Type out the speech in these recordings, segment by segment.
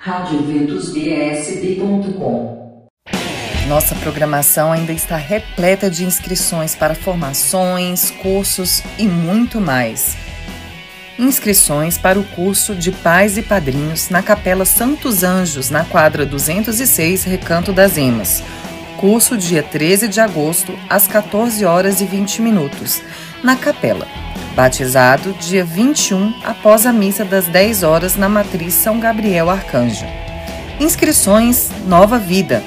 radioventusbsb.com Nossa programação ainda está repleta de inscrições para formações, cursos e muito mais. Inscrições para o curso de Pais e Padrinhos na Capela Santos Anjos, na quadra 206, Recanto das Emas. Curso dia 13 de agosto, às 14 horas e 20 minutos, na Capela. Batizado dia 21, após a missa das 10 horas na Matriz São Gabriel Arcanjo. Inscrições Nova Vida,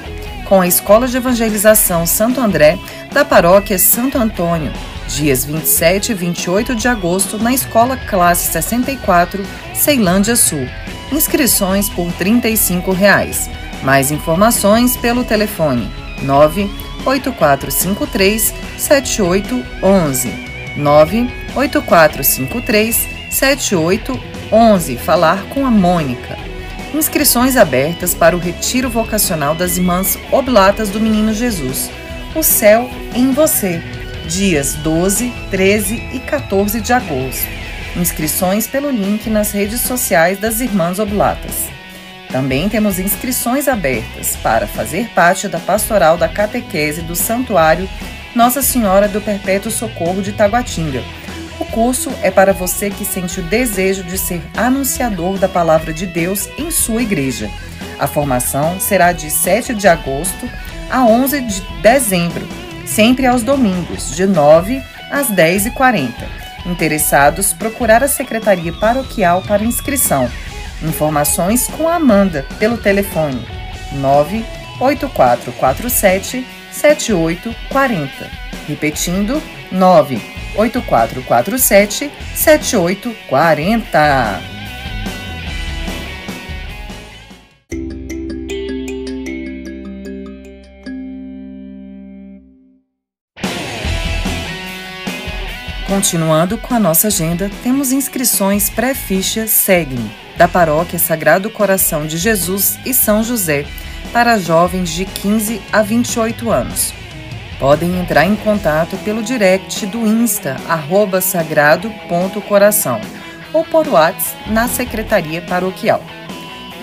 com a Escola de Evangelização Santo André, da Paróquia Santo Antônio, dias 27 e 28 de agosto, na Escola Classe 64, Ceilândia Sul. Inscrições por 35 reais. Mais informações pelo telefone 98453 7811. 98453 7811. Falar com a Mônica. Inscrições abertas para o Retiro Vocacional das Irmãs Oblatas do Menino Jesus. O céu em você. Dias 12, 13 e 14 de agosto. Inscrições pelo link nas redes sociais das Irmãs Oblatas. Também temos inscrições abertas para fazer parte da pastoral da catequese do Santuário nossa Senhora do Perpétuo Socorro de Taguatinga. O curso é para você que sente o desejo de ser anunciador da palavra de Deus em sua igreja. A formação será de 7 de agosto a 11 de dezembro, sempre aos domingos, de 9 às 10h40. Interessados, procurar a Secretaria Paroquial para inscrição. Informações com a Amanda pelo telefone 98447 7840. Repetindo, 98447 7840. Continuando com a nossa agenda, temos inscrições pré-ficha SEGME, da Paróquia Sagrado Coração de Jesus e São José, para jovens de 15 a 28 anos. Podem entrar em contato pelo direct do Insta, arroba sagrado.coração, ou por WhatsApp na Secretaria Paroquial.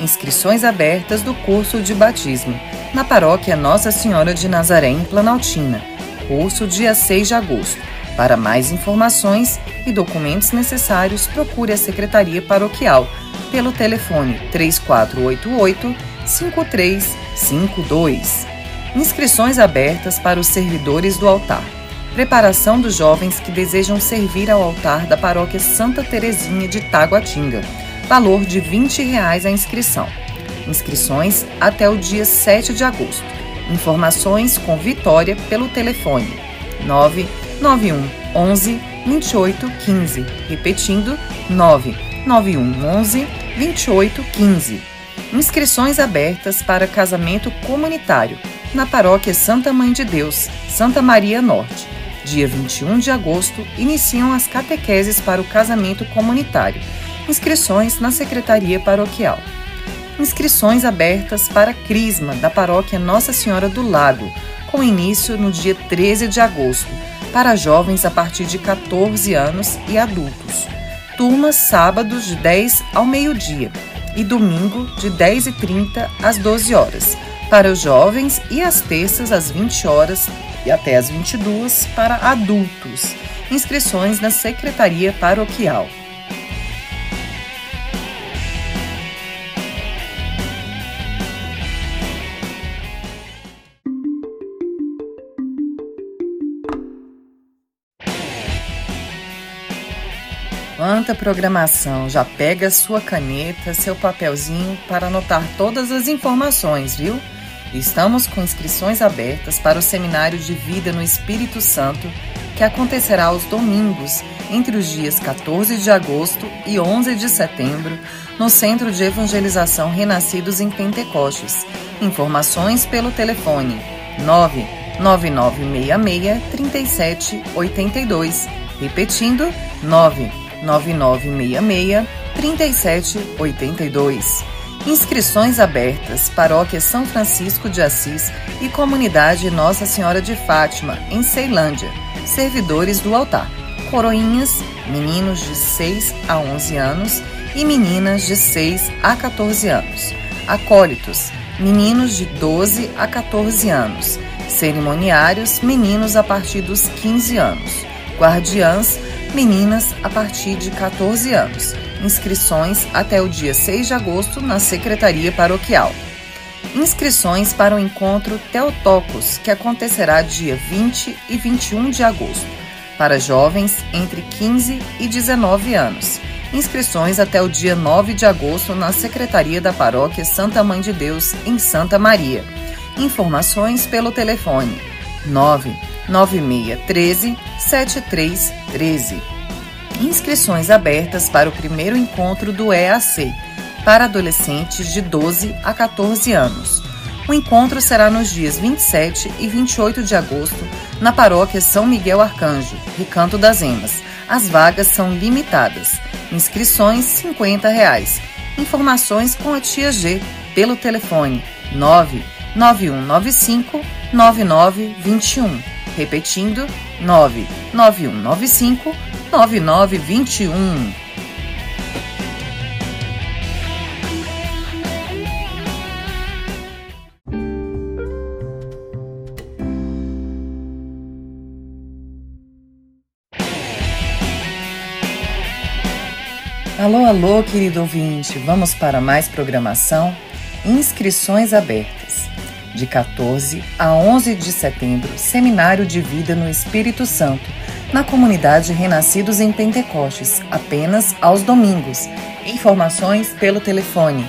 Inscrições abertas do curso de batismo, na paróquia Nossa Senhora de Nazaré, em Planaltina. Curso dia 6 de agosto. Para mais informações e documentos necessários, procure a Secretaria Paroquial pelo telefone 3488 5352. Inscrições abertas para os servidores do altar. Preparação dos jovens que desejam servir ao altar da paróquia Santa Terezinha de Taguatinga. Valor de 20 reais a inscrição. Inscrições até o dia 7 de agosto. Informações com Vitória pelo telefone 991 11 28 15. Repetindo, 991 11 28 15. Inscrições abertas para casamento comunitário na Paróquia Santa Mãe de Deus, Santa Maria Norte. Dia 21 de agosto iniciam as catequeses para o casamento comunitário. Inscrições na Secretaria Paroquial. Inscrições abertas para Crisma da Paróquia Nossa Senhora do Lago, com início no dia 13 de agosto, para jovens a partir de 14 anos e adultos. Turmas sábados de 10 ao meio-dia e domingo de 10h30 às 12 horas para os jovens e às terças às 20 horas e até às 22 para adultos. Inscrições na Secretaria Paroquial. Quanta programação! Já pega sua caneta, seu papelzinho para anotar todas as informações, viu? Estamos com inscrições abertas para o Seminário de Vida no Espírito Santo, que acontecerá aos domingos, entre os dias 14 de agosto e 11 de setembro, no Centro de Evangelização Renascidos em Pentecostes. Informações pelo telefone 99966 3782. Repetindo, 9 9966 3782. Inscrições abertas, Paróquia São Francisco de Assis e Comunidade Nossa Senhora de Fátima, em Ceilândia. Servidores do altar. Coroinhas, meninos de 6 a 11 anos e meninas de 6 a 14 anos. Acólitos, meninos de 12 a 14 anos. Cerimoniários, meninos a partir dos 15 anos. Guardiãs, meninas a partir de 14 anos. Inscrições até o dia 6 de agosto na Secretaria Paroquial. Inscrições para o encontro Teotocos, que acontecerá dia 20 e 21 de agosto, para jovens entre 15 e 19 anos. Inscrições até o dia 9 de agosto na Secretaria da Paróquia Santa Mãe de Deus, em Santa Maria. Informações pelo telefone 99613 7313. Inscrições abertas para o primeiro encontro do EAC para adolescentes de 12 a 14 anos. O encontro será nos dias 27 e 28 de agosto na paróquia São Miguel Arcanjo, Recanto das Emas. As vagas são limitadas. Inscrições 50 reais. Informações com a tia G pelo telefone 99195 9921. Repetindo, 99195 9921. Alô, alô, querido ouvinte, vamos para mais programação? Inscrições abertas. De 14 a 11 de setembro, Seminário de Vida no Espírito Santo, na comunidade Renascidos em Pentecostes, apenas aos domingos. Informações pelo telefone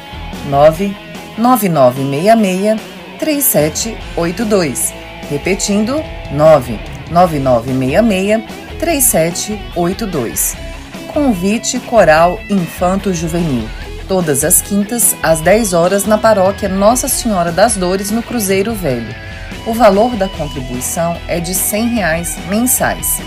99966 3782. Repetindo, 99966 3782. Convite Coral Infanto Juvenil. Todas as quintas, às 10 horas, na paróquia Nossa Senhora das Dores, no Cruzeiro Velho. O valor da contribuição é de 100 reais mensais.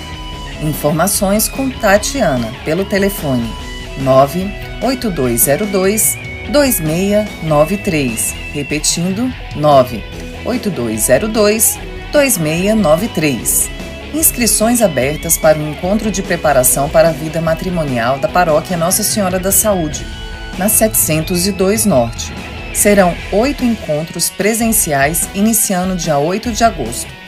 Informações com Tatiana pelo telefone 98202 2693. Repetindo, 98202 2693. Inscrições abertas para o encontro de preparação para a vida matrimonial da paróquia Nossa Senhora da Saúde, na 702 Norte. Serão oito encontros presenciais iniciando dia 8 de agosto.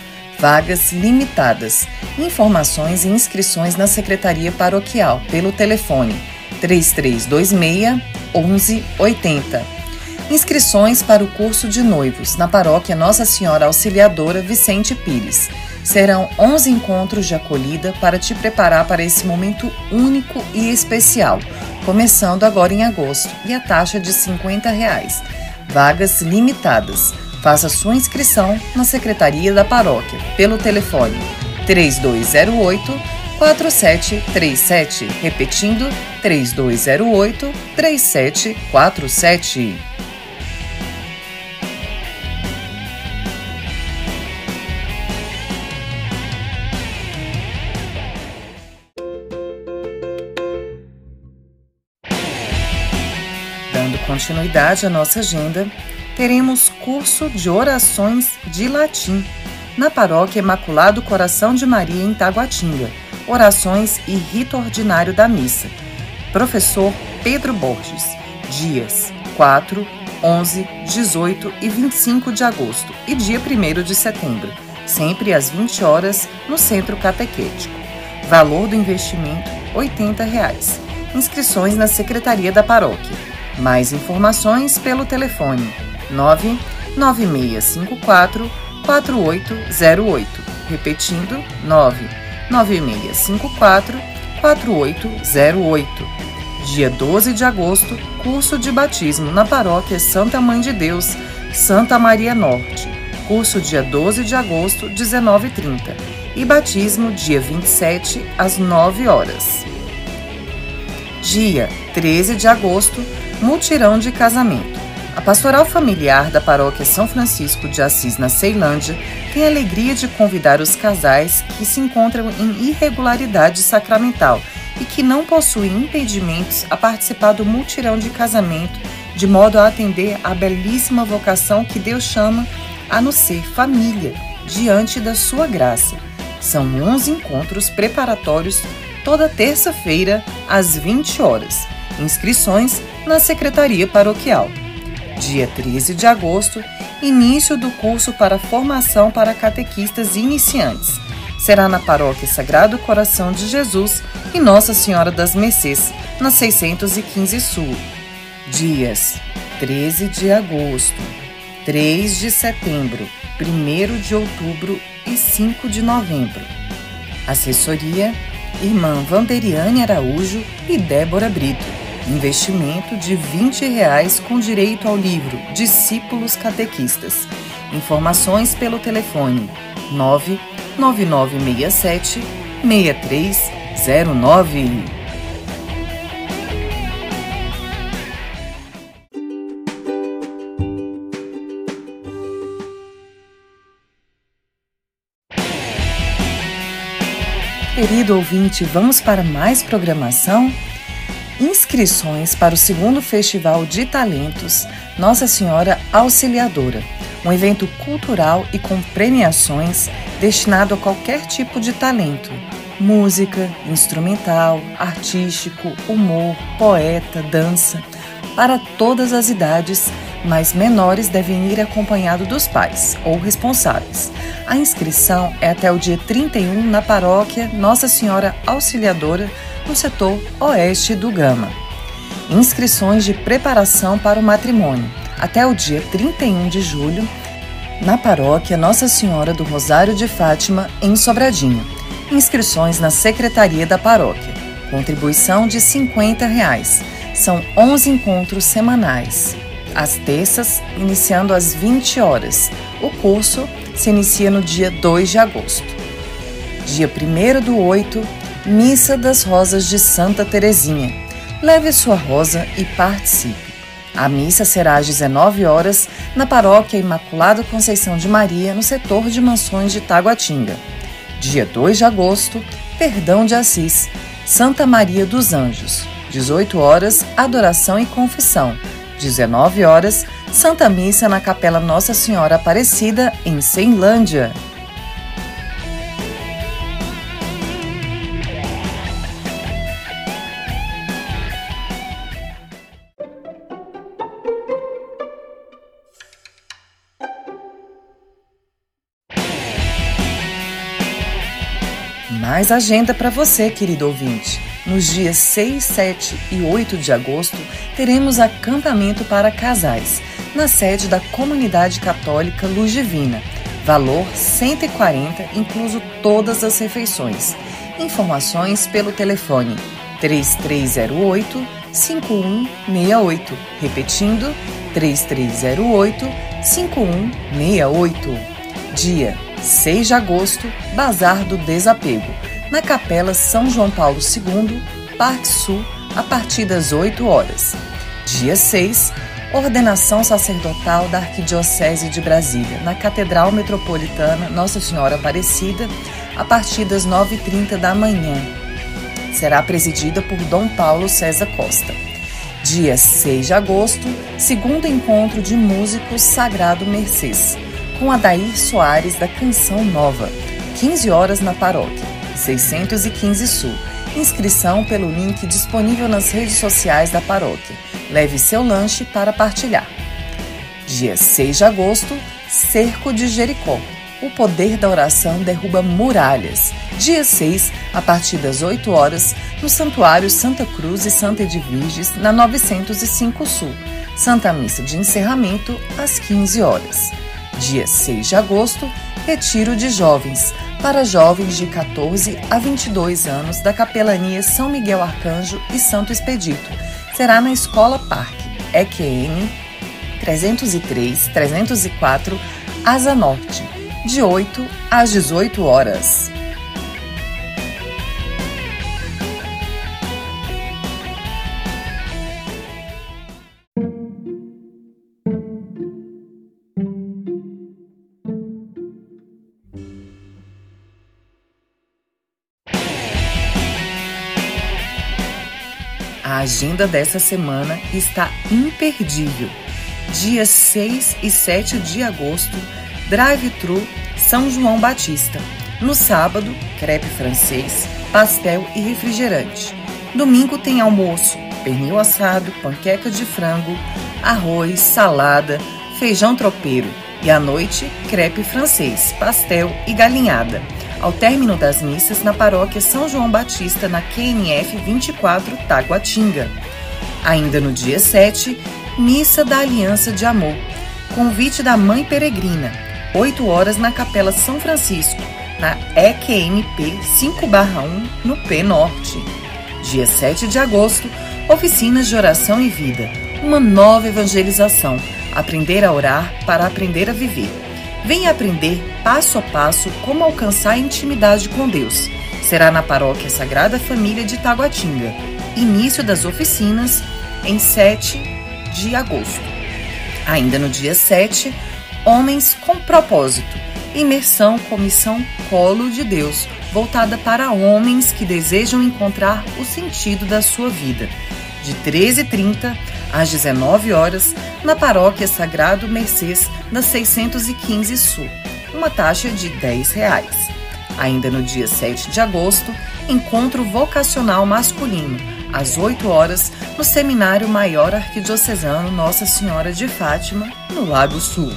Vagas limitadas. Informações e inscrições na Secretaria Paroquial pelo telefone 3326 1180. Inscrições para o curso de noivos na Paróquia Nossa Senhora Auxiliadora Vicente Pires Serão 11 encontros de acolhida para te preparar para esse momento único e especial, começando agora em agosto, e a taxa de 50 reais. Vagas limitadas. Faça sua inscrição na Secretaria da Paróquia pelo telefone 3208 4737, repetindo 3208 3747. continuidade à nossa agenda, teremos curso de orações de latim na Paróquia Imaculado Coração de Maria em Taguatinga. Orações e rito ordinário da missa. Professor Pedro Borges. Dias 4, 11, 18 e 25 de agosto e dia 1 de setembro, sempre às 20 horas no Centro Catequético. Valor do investimento 80 reais. Inscrições na Secretaria da Paróquia. Mais informações pelo telefone 99654 4808. Repetindo, 99654 4808. Dia 12 de agosto, curso de batismo na paróquia Santa Mãe de Deus, Santa Maria Norte. Curso dia 12 de agosto, 19h30. E batismo dia 27 às 9 horas. Dia 13 de agosto, Mutirão de casamento. A pastoral familiar da paróquia São Francisco de Assis, na Ceilândia, tem a alegria de convidar os casais que se encontram em irregularidade sacramental e que não possuem impedimentos a participar do mutirão de casamento, de modo a atender à belíssima vocação que Deus chama a nos ser família, diante da sua graça. São 11 encontros preparatórios toda terça-feira, às 20 horas. Inscrições na Secretaria Paroquial. Dia 13 de agosto, início do curso para formação para catequistas iniciantes. Será na Paróquia Sagrado Coração de Jesus e Nossa Senhora das Mercês, na 615 Sul. Dias 13 de agosto, 3 de setembro, 1 de outubro e 5 de novembro. Assessoria: Irmã Vanderiane Araújo e Débora Brito. Investimento de 20 reais com direito ao livro Discípulos Catequistas. Informações pelo telefone 99967 6309. Querido ouvinte, vamos para mais programação? Inscrições para o segundo Festival de Talentos Nossa Senhora Auxiliadora, um evento cultural e com premiações destinado a qualquer tipo de talento: música, instrumental, artístico, humor, poeta, dança, para todas as idades mas menores devem ir acompanhado dos pais ou responsáveis. A inscrição é até o dia 31 na paróquia Nossa Senhora Auxiliadora, no setor oeste do Gama. Inscrições de preparação para o matrimônio até o dia 31 de julho na paróquia Nossa Senhora do Rosário de Fátima, em Sobradinho. Inscrições na secretaria da paróquia. Contribuição de 50 reais. São 11 encontros semanais às terças, iniciando às 20 horas. O curso se inicia no dia 2 de agosto. Dia 1 do 8, Missa das Rosas de Santa Terezinha. Leve sua rosa e participe. A missa será às 19 horas na Paróquia Imaculada Conceição de Maria, no setor de mansões de Taguatinga. Dia 2 de agosto, Perdão de Assis, Santa Maria dos Anjos. 18 horas, adoração e confissão. 19 horas, Santa Missa na Capela Nossa Senhora Aparecida, em Ceilândia. Mais agenda para você, querido ouvinte. Nos dias 6, 7 e 8 de agosto, teremos acampamento para casais, na sede da Comunidade Católica Luz Divina. Valor 140, incluso todas as refeições. Informações pelo telefone 3308 5168. Repetindo, 3308 5168. Dia 6 de agosto, Bazar do Desapego na Capela São João Paulo II, Parque Sul, a partir das 8 horas. Dia 6, ordenação sacerdotal da Arquidiocese de Brasília, na Catedral Metropolitana Nossa Senhora Aparecida, a partir das 9h30 da manhã. Será presidida por Dom Paulo César Costa. Dia 6 de agosto, segundo encontro de músicos Sagrado Mercês, com Adair Soares da Canção Nova, 15 horas na paróquia. 615 Sul. Inscrição pelo link disponível nas redes sociais da paróquia. Leve seu lanche para partilhar. Dia 6 de agosto, Cerco de Jericó. O poder da oração derruba muralhas. Dia 6, a partir das 8 horas, no Santuário Santa Cruz e Santa Edviges, na 905 Sul. Santa Missa de encerramento, às 15 horas. Dia 6 de agosto, Retiro de Jovens para jovens de 14 a 22 anos da Capelania São Miguel Arcanjo e Santo Expedito. Será na Escola Parque, EQN 303 304, Asa Norte, de 8 às 18 horas. Agenda dessa semana está imperdível. Dia 6 e 7 de agosto, Drive-Thru São João Batista. No sábado, crepe francês, pastel e refrigerante. Domingo tem almoço, pernil assado, panqueca de frango, arroz, salada, feijão tropeiro e à noite, crepe francês, pastel e galinhada. Ao término das missas na paróquia São João Batista, na QNF 24 Taguatinga. Ainda no dia 7, Missa da Aliança de Amor. Convite da Mãe Peregrina, 8 horas na Capela São Francisco, na EQMP 5/1, no P Norte. Dia 7 de agosto, oficinas de oração e vida, uma nova evangelização, aprender a orar para aprender a viver. Venha aprender passo a passo como alcançar a intimidade com Deus. Será na Paróquia Sagrada Família de Taguatinga. Início das oficinas em 7 de agosto. Ainda no dia 7, Homens com Propósito. Imersão Comissão Colo de Deus, voltada para homens que desejam encontrar o sentido da sua vida. De 13h30 às 19 horas, na Paróquia Sagrado Mercês, da 615 Sul, uma taxa de 10 reais. Ainda no dia 7 de agosto, encontro vocacional masculino, às 8 horas, no Seminário Maior Arquidiocesano Nossa Senhora de Fátima, no Lago Sul.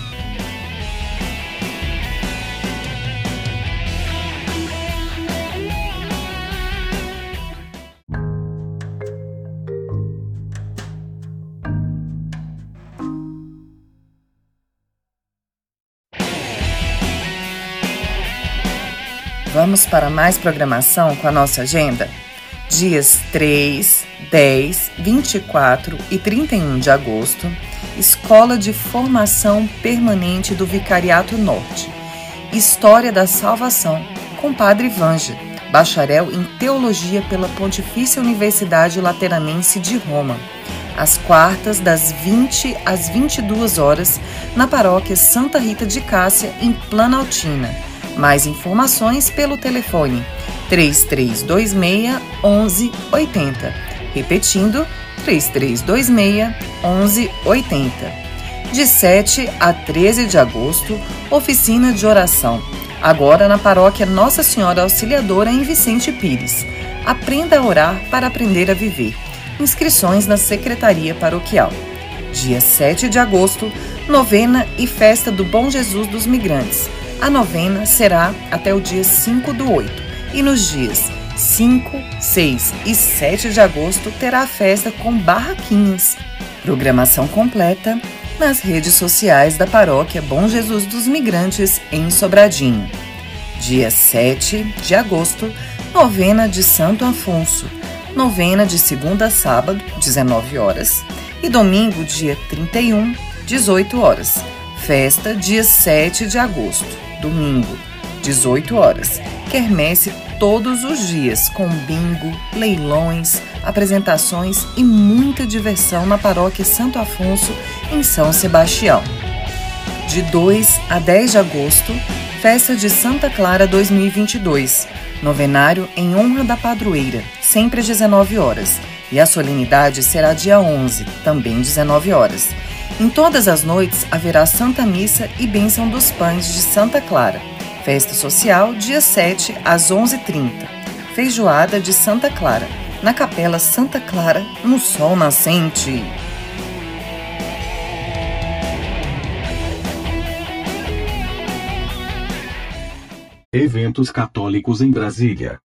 Vamos para mais programação com a nossa agenda? Dias 3, 10, 24 e 31 de agosto, Escola de Formação Permanente do Vicariato Norte. História da Salvação, com Padre Vanja, bacharel em Teologia pela Pontifícia Universidade Lateranense de Roma. Às quartas, das 20 às 22 horas, na paróquia Santa Rita de Cássia, em Planaltina mais informações pelo telefone 3326 1180. Repetindo, 3326 1180. De 7 a 13 de agosto, oficina de oração. Agora na paróquia Nossa Senhora Auxiliadora em Vicente Pires. Aprenda a orar para aprender a viver. Inscrições na Secretaria Paroquial. Dia 7 de agosto, novena e festa do Bom Jesus dos Migrantes. A novena será até o dia 5 do 8 e nos dias 5, 6 e 7 de agosto terá a festa com barraquinhas. Programação completa nas redes sociais da Paróquia Bom Jesus dos Migrantes em Sobradinho. Dia 7 de agosto, novena de Santo Afonso. Novena de segunda a sábado, 19 horas. E domingo, dia 31, 18 horas. Festa, dia 7 de agosto domingo, 18 horas. Quermesse todos os dias, com bingo, leilões, apresentações e muita diversão na paróquia Santo Afonso, em São Sebastião. De 2 a 10 de agosto, Festa de Santa Clara 2022, novenário em honra da padroeira, sempre às 19 horas. E a solenidade será dia 11, também 19 horas. Em todas as noites haverá Santa Missa e Bênção dos Pães de Santa Clara. Festa social, dia 7, às 11h30. Feijoada de Santa Clara, na Capela Santa Clara, no Sol Nascente. Eventos católicos em Brasília.